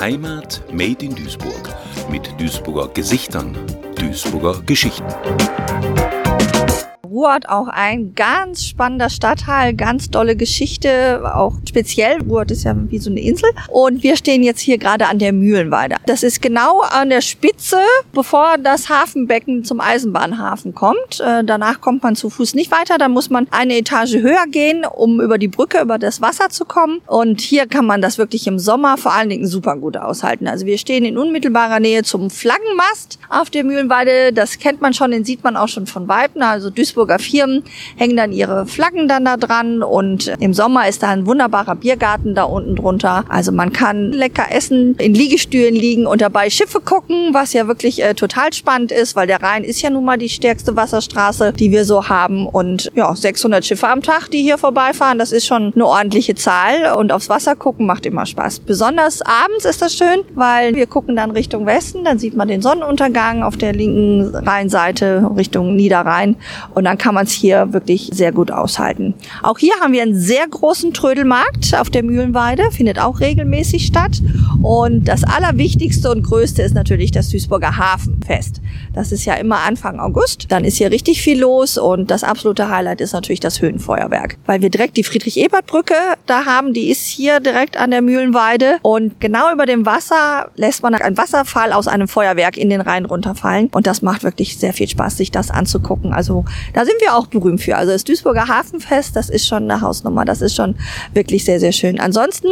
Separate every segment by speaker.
Speaker 1: Heimat Made in Duisburg mit Duisburger Gesichtern, Duisburger Geschichten.
Speaker 2: Ruhrort auch ein ganz spannender Stadtteil, ganz tolle Geschichte, auch speziell. Ruhrort ist ja wie so eine Insel. Und wir stehen jetzt hier gerade an der Mühlenweide. Das ist genau an der Spitze, bevor das Hafenbecken zum Eisenbahnhafen kommt. Äh, danach kommt man zu Fuß nicht weiter. Da muss man eine Etage höher gehen, um über die Brücke, über das Wasser zu kommen. Und hier kann man das wirklich im Sommer vor allen Dingen super gut aushalten. Also wir stehen in unmittelbarer Nähe zum Flaggenmast auf der Mühlenweide. Das kennt man schon, den sieht man auch schon von Weitem. Also Duisburg Duisburger Firmen hängen dann ihre Flaggen dann da dran und im Sommer ist da ein wunderbarer Biergarten da unten drunter. Also man kann lecker essen, in Liegestühlen liegen und dabei Schiffe gucken, was ja wirklich äh, total spannend ist, weil der Rhein ist ja nun mal die stärkste Wasserstraße, die wir so haben und ja, 600 Schiffe am Tag, die hier vorbeifahren, das ist schon eine ordentliche Zahl und aufs Wasser gucken macht immer Spaß. Besonders abends ist das schön, weil wir gucken dann Richtung Westen, dann sieht man den Sonnenuntergang auf der linken Rheinseite Richtung Niederrhein und dann dann kann man es hier wirklich sehr gut aushalten. Auch hier haben wir einen sehr großen Trödelmarkt auf der Mühlenweide, findet auch regelmäßig statt. Und das Allerwichtigste und Größte ist natürlich das Duisburger Hafenfest. Das ist ja immer Anfang August. Dann ist hier richtig viel los und das absolute Highlight ist natürlich das Höhenfeuerwerk. Weil wir direkt die Friedrich-Ebert-Brücke da haben, die ist hier direkt an der Mühlenweide und genau über dem Wasser lässt man einen Wasserfall aus einem Feuerwerk in den Rhein runterfallen und das macht wirklich sehr viel Spaß, sich das anzugucken. Also da sind wir auch berühmt für. Also das Duisburger Hafenfest, das ist schon eine Hausnummer. Das ist schon wirklich sehr, sehr schön. Ansonsten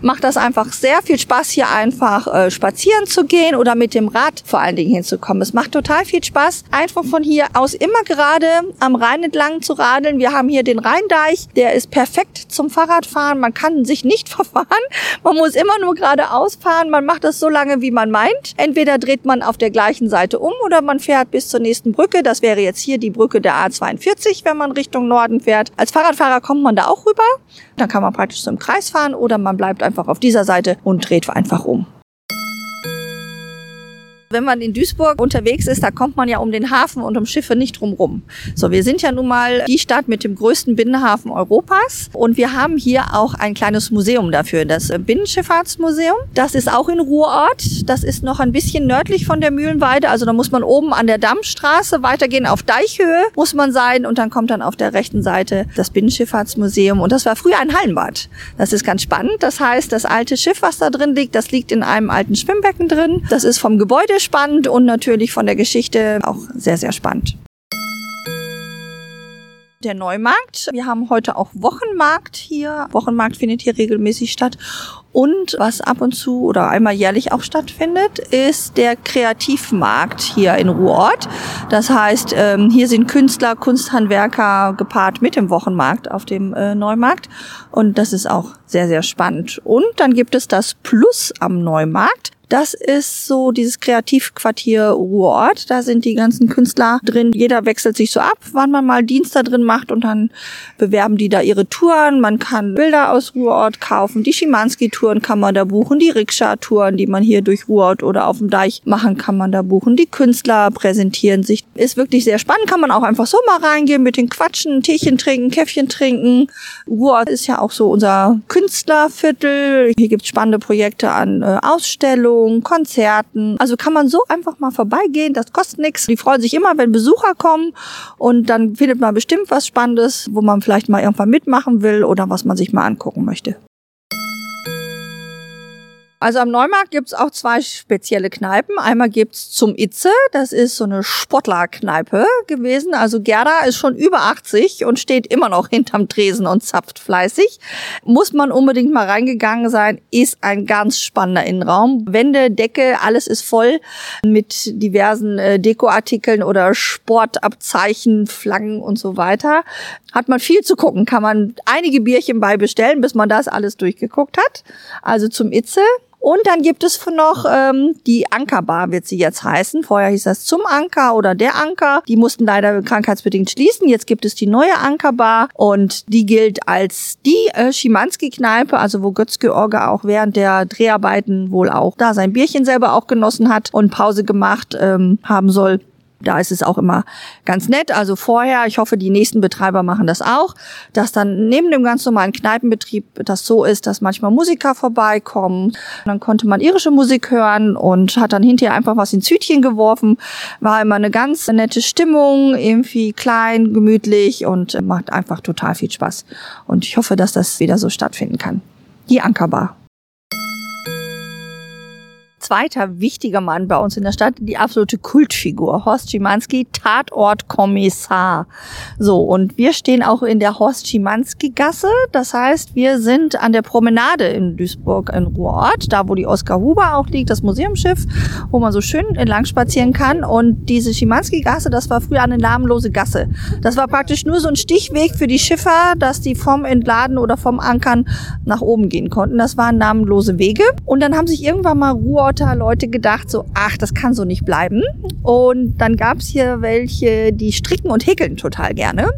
Speaker 2: macht das einfach sehr viel Spaß, hier einfach äh, spazieren zu gehen oder mit dem Rad vor allen Dingen hinzukommen. Es macht total viel Spaß, einfach von hier aus immer gerade am Rhein entlang zu radeln. Wir haben hier den Rheindeich, der ist perfekt zum Fahrradfahren. Man kann sich nicht verfahren. Man muss immer nur geradeaus fahren. Man macht das so lange, wie man meint. Entweder dreht man auf der gleichen Seite um oder man fährt bis zur nächsten Brücke. Das wäre jetzt hier die Brücke der A42, wenn man Richtung Norden fährt. Als Fahrradfahrer kommt man da auch rüber. Dann kann man praktisch so im Kreis fahren oder man bleibt einfach auf dieser Seite und dreht einfach um. Wenn man in Duisburg unterwegs ist, da kommt man ja um den Hafen und um Schiffe nicht drumrum. So, wir sind ja nun mal die Stadt mit dem größten Binnenhafen Europas und wir haben hier auch ein kleines Museum dafür, das Binnenschifffahrtsmuseum. Das ist auch in Ruhrort. Das ist noch ein bisschen nördlich von der Mühlenweide. Also da muss man oben an der Dammstraße weitergehen. Auf Deichhöhe muss man sein und dann kommt dann auf der rechten Seite das Binnenschifffahrtsmuseum. Und das war früher ein Hallenbad. Das ist ganz spannend. Das heißt, das alte Schiff, was da drin liegt, das liegt in einem alten Schwimmbecken drin. Das ist vom Gebäude spannend und natürlich von der Geschichte auch sehr, sehr spannend der Neumarkt. Wir haben heute auch Wochenmarkt hier. Wochenmarkt findet hier regelmäßig statt. Und was ab und zu oder einmal jährlich auch stattfindet, ist der Kreativmarkt hier in Ruhrort. Das heißt, ähm, hier sind Künstler, Kunsthandwerker gepaart mit dem Wochenmarkt auf dem äh, Neumarkt. Und das ist auch sehr, sehr spannend. Und dann gibt es das Plus am Neumarkt. Das ist so dieses Kreativquartier Ruhrort. Da sind die ganzen Künstler drin. Jeder wechselt sich so ab, wann man mal Dienst da drin macht und dann bewerben die da ihre Touren. Man kann Bilder aus Ruhrort kaufen. Die Schimanski-Touren kann man da buchen. Die Rikscha-Touren, die man hier durch Ruhrort oder auf dem Deich machen, kann man da buchen. Die Künstler präsentieren sich. Ist wirklich sehr spannend. Kann man auch einfach so mal reingehen mit den Quatschen, Teechen trinken, Käffchen trinken. Ruhrort ist ja auch so unser Künstlerviertel. Hier gibt's spannende Projekte an äh, Ausstellungen Ausstellungen, Konzerten. Also kann man so einfach mal vorbeigehen, das kostet nichts. Die freuen sich immer, wenn Besucher kommen und dann findet man bestimmt was Spannendes, wo man vielleicht mal irgendwann mitmachen will oder was man sich mal angucken möchte. Also am Neumarkt gibt's auch zwei spezielle Kneipen. Einmal gibt's zum Itze, das ist so eine Sportlerkneipe gewesen. Also Gerda ist schon über 80 und steht immer noch hinterm Tresen und zapft fleißig. Muss man unbedingt mal reingegangen sein, ist ein ganz spannender Innenraum. Wände, Decke, alles ist voll mit diversen äh, Dekoartikeln oder Sportabzeichen, Flaggen und so weiter. Hat man viel zu gucken, kann man einige Bierchen bei bestellen, bis man das alles durchgeguckt hat. Also zum Itze und dann gibt es noch ähm, die Ankerbar, wird sie jetzt heißen. Vorher hieß das zum Anker oder der Anker. Die mussten leider krankheitsbedingt schließen. Jetzt gibt es die neue Ankerbar und die gilt als die äh, Schimanski-Kneipe, also wo Götz-George auch während der Dreharbeiten wohl auch da sein Bierchen selber auch genossen hat und Pause gemacht ähm, haben soll. Da ist es auch immer ganz nett. Also vorher, ich hoffe, die nächsten Betreiber machen das auch, dass dann neben dem ganz normalen Kneipenbetrieb das so ist, dass manchmal Musiker vorbeikommen. Dann konnte man irische Musik hören und hat dann hinterher einfach was ins Hütchen geworfen. War immer eine ganz nette Stimmung, irgendwie klein, gemütlich und macht einfach total viel Spaß. Und ich hoffe, dass das wieder so stattfinden kann. Die Ankerbar zweiter wichtiger Mann bei uns in der Stadt, die absolute Kultfigur, Horst Schimanski, Tatortkommissar. So, und wir stehen auch in der Horst Schimanski-Gasse. Das heißt, wir sind an der Promenade in Duisburg in Ruhrort, da wo die Oskar Huber auch liegt, das Museumsschiff, wo man so schön entlang spazieren kann. Und diese Schimanski-Gasse, das war früher eine namenlose Gasse. Das war praktisch nur so ein Stichweg für die Schiffer, dass die vom Entladen oder vom Ankern nach oben gehen konnten. Das waren namenlose Wege. Und dann haben sich irgendwann mal Ruhrort lauter Leute gedacht, so, ach, das kann so nicht bleiben. Und dann gab es hier welche, die stricken und häkeln total gerne.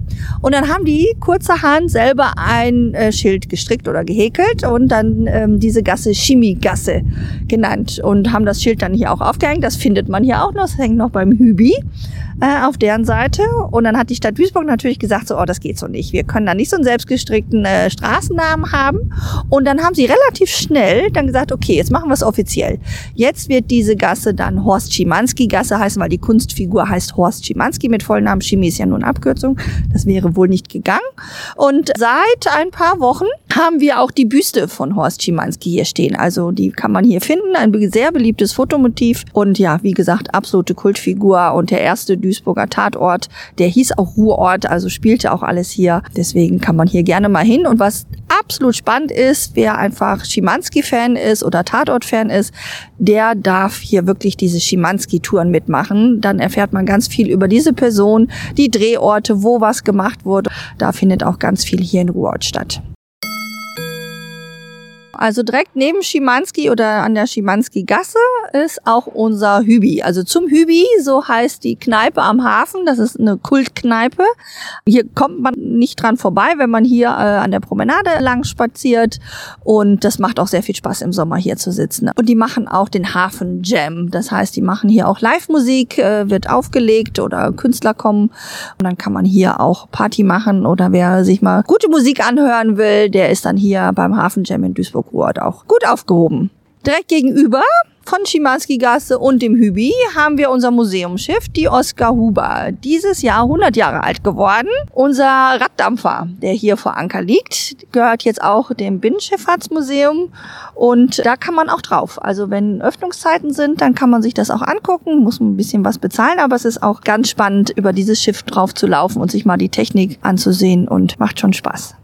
Speaker 2: Und dann haben die kurzerhand selber ein äh, Schild gestrickt oder gehäkelt und dann ähm, diese Gasse Chemiegasse genannt und haben das Schild dann hier auch aufgehängt. Das findet man hier auch noch, das hängt noch beim Hübi äh, auf deren Seite. Und dann hat die Stadt Duisburg natürlich gesagt, so, oh, das geht so nicht. Wir können da nicht so einen selbstgestrickten äh, Straßennamen haben. Und dann haben sie relativ schnell dann gesagt, okay, jetzt machen wir es offiziell. Jetzt wird diese Gasse dann Horst Schimanski Gasse heißen, weil die Kunstfigur heißt Horst Schimanski mit Vollnamen. Chemie ist ja nur eine Abkürzung. Das wäre wohl nicht gegangen. Und seit ein paar Wochen haben wir auch die Büste von Horst Schimanski hier stehen. Also die kann man hier finden. Ein sehr beliebtes Fotomotiv. Und ja, wie gesagt, absolute Kultfigur und der erste Duisburger Tatort. Der hieß auch Ruhrort, also spielte auch alles hier. Deswegen kann man hier gerne mal hin. Und was absolut spannend ist, wer einfach Schimanski-Fan ist oder Tatort-Fan ist, der darf hier wirklich diese Schimanski-Touren mitmachen. Dann erfährt man ganz viel über diese Person, die Drehorte, wo was gemacht wurde. Da findet auch ganz viel hier in Ruhrort statt. Also direkt neben Schimanski oder an der Schimanski-Gasse ist auch unser Hübi. Also zum Hübi, so heißt die Kneipe am Hafen. Das ist eine Kultkneipe. Hier kommt man nicht dran vorbei, wenn man hier äh, an der Promenade lang spaziert. Und das macht auch sehr viel Spaß im Sommer hier zu sitzen. Und die machen auch den Hafen Jam. Das heißt, die machen hier auch Live-Musik, äh, wird aufgelegt oder Künstler kommen. Und dann kann man hier auch Party machen oder wer sich mal gute Musik anhören will, der ist dann hier beim Hafen Jam in Duisburg Ruhrort auch gut aufgehoben. Direkt gegenüber von Schimanski-Gasse und dem Hübi haben wir unser Museumsschiff, die Oskar Huber. Dieses Jahr 100 Jahre alt geworden. Unser Raddampfer, der hier vor Anker liegt, gehört jetzt auch dem Binnenschifffahrtsmuseum und da kann man auch drauf. Also wenn Öffnungszeiten sind, dann kann man sich das auch angucken, muss ein bisschen was bezahlen, aber es ist auch ganz spannend, über dieses Schiff drauf zu laufen und sich mal die Technik anzusehen und macht schon Spaß.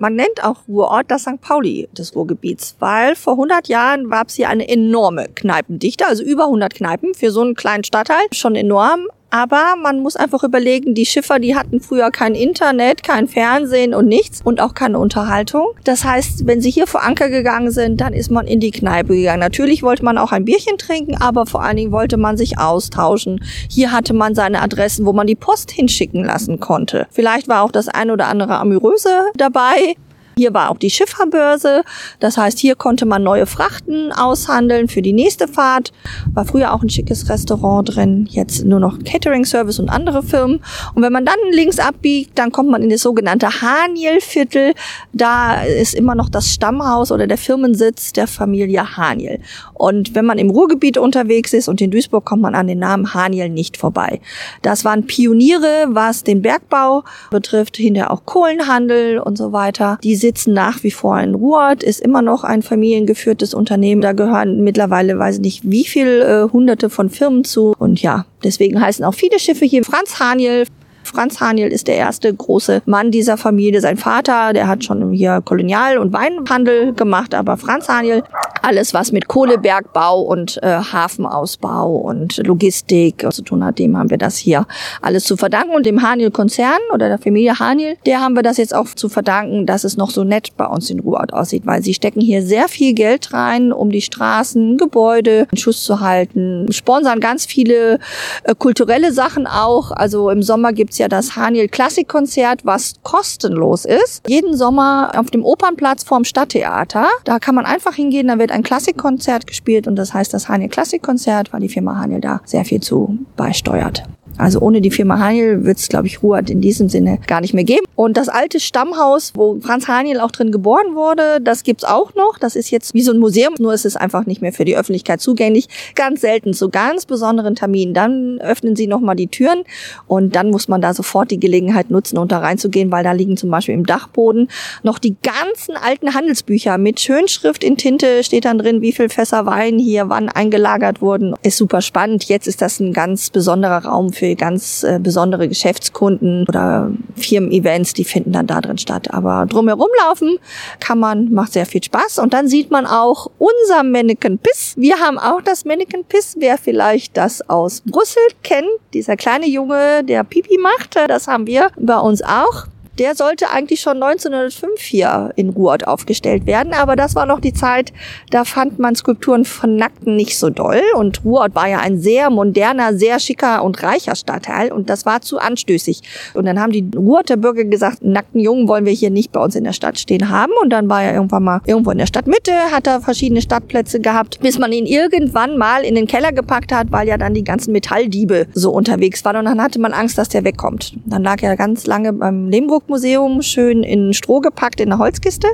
Speaker 2: Man nennt auch Ruhrort das St. Pauli des Ruhrgebiets, weil vor 100 Jahren gab es hier eine enorme Kneipendichte, also über 100 Kneipen für so einen kleinen Stadtteil, schon enorm. Aber man muss einfach überlegen, die Schiffer, die hatten früher kein Internet, kein Fernsehen und nichts und auch keine Unterhaltung. Das heißt, wenn sie hier vor Anker gegangen sind, dann ist man in die Kneipe gegangen. Natürlich wollte man auch ein Bierchen trinken, aber vor allen Dingen wollte man sich austauschen. Hier hatte man seine Adressen, wo man die Post hinschicken lassen konnte. Vielleicht war auch das ein oder andere Amüröse dabei. Hier war auch die Schifferbörse. Das heißt, hier konnte man neue Frachten aushandeln für die nächste Fahrt. War früher auch ein schickes Restaurant drin. Jetzt nur noch Catering Service und andere Firmen. Und wenn man dann links abbiegt, dann kommt man in das sogenannte Haniel-Viertel. Da ist immer noch das Stammhaus oder der Firmensitz der Familie Haniel. Und wenn man im Ruhrgebiet unterwegs ist und in Duisburg kommt man an den Namen Haniel nicht vorbei. Das waren Pioniere, was den Bergbau betrifft, hinter auch Kohlenhandel und so weiter. Die sitzen nach wie vor in Ruhrort, ist immer noch ein familiengeführtes Unternehmen. Da gehören mittlerweile, weiß ich nicht, wie viel äh, hunderte von Firmen zu. Und ja, deswegen heißen auch viele Schiffe hier Franz Haniel. Franz Haniel ist der erste große Mann dieser Familie. Sein Vater, der hat schon hier Kolonial- und Weinhandel gemacht, aber Franz Haniel, alles was mit Kohlebergbau und äh, Hafenausbau und Logistik zu tun hat, dem haben wir das hier alles zu verdanken. Und dem Haniel-Konzern oder der Familie Haniel, der haben wir das jetzt auch zu verdanken, dass es noch so nett bei uns in Ruhrort aussieht, weil sie stecken hier sehr viel Geld rein, um die Straßen, Gebäude in Schuss zu halten, sponsern ganz viele äh, kulturelle Sachen auch. Also im Sommer gibt's ja das Haniel Klassikkonzert, was kostenlos ist. Jeden Sommer auf dem Opernplatz vorm Stadttheater. Da kann man einfach hingehen, da wird wird ein Klassikkonzert gespielt und das heißt das Haniel Klassikkonzert, weil die Firma Haniel da sehr viel zu beisteuert. Also ohne die Firma Haniel wird es, glaube ich, Ruhrd in diesem Sinne gar nicht mehr geben. Und das alte Stammhaus, wo Franz Haniel auch drin geboren wurde, das gibt's auch noch. Das ist jetzt wie so ein Museum, nur ist es einfach nicht mehr für die Öffentlichkeit zugänglich. Ganz selten, zu ganz besonderen Terminen. Dann öffnen sie nochmal die Türen und dann muss man da sofort die Gelegenheit nutzen, unter reinzugehen, weil da liegen zum Beispiel im Dachboden noch die ganzen alten Handelsbücher mit Schönschrift in Tinte steht dann drin, wie viel Fässer Wein hier wann eingelagert wurden. Ist super spannend. Jetzt ist das ein ganz besonderer Raum für ganz äh, besondere Geschäftskunden oder Firmen-Events, die finden dann da drin statt. Aber drumherum laufen kann man, macht sehr viel Spaß. Und dann sieht man auch unser Mannequin Piss. Wir haben auch das Mannequin Piss. Wer vielleicht das aus Brüssel kennt, dieser kleine Junge, der Pipi macht, das haben wir bei uns auch der sollte eigentlich schon 1905 hier in Ruhrort aufgestellt werden. Aber das war noch die Zeit, da fand man Skulpturen von Nackten nicht so doll. Und Ruhrort war ja ein sehr moderner, sehr schicker und reicher Stadtteil. Und das war zu anstößig. Und dann haben die Ruhrter Bürger gesagt, nackten Jungen wollen wir hier nicht bei uns in der Stadt stehen haben. Und dann war er irgendwann mal irgendwo in der Stadtmitte, hat er verschiedene Stadtplätze gehabt, bis man ihn irgendwann mal in den Keller gepackt hat, weil ja dann die ganzen Metalldiebe so unterwegs waren. Und dann hatte man Angst, dass der wegkommt. Dann lag er ganz lange beim Lehmbruck Museum schön in Stroh gepackt in eine Holzkiste.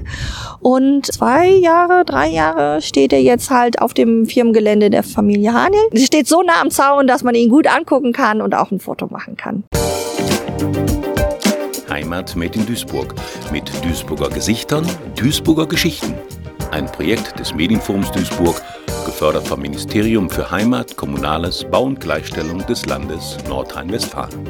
Speaker 2: Und zwei Jahre, drei Jahre steht er jetzt halt auf dem Firmengelände der Familie Haniel. Er steht so nah am Zaun, dass man ihn gut angucken kann und auch ein Foto machen kann.
Speaker 1: Heimat made in Duisburg mit Duisburger Gesichtern, Duisburger Geschichten. Ein Projekt des Medienforums Duisburg, gefördert vom Ministerium für Heimat, Kommunales, Bau und Gleichstellung des Landes Nordrhein-Westfalen.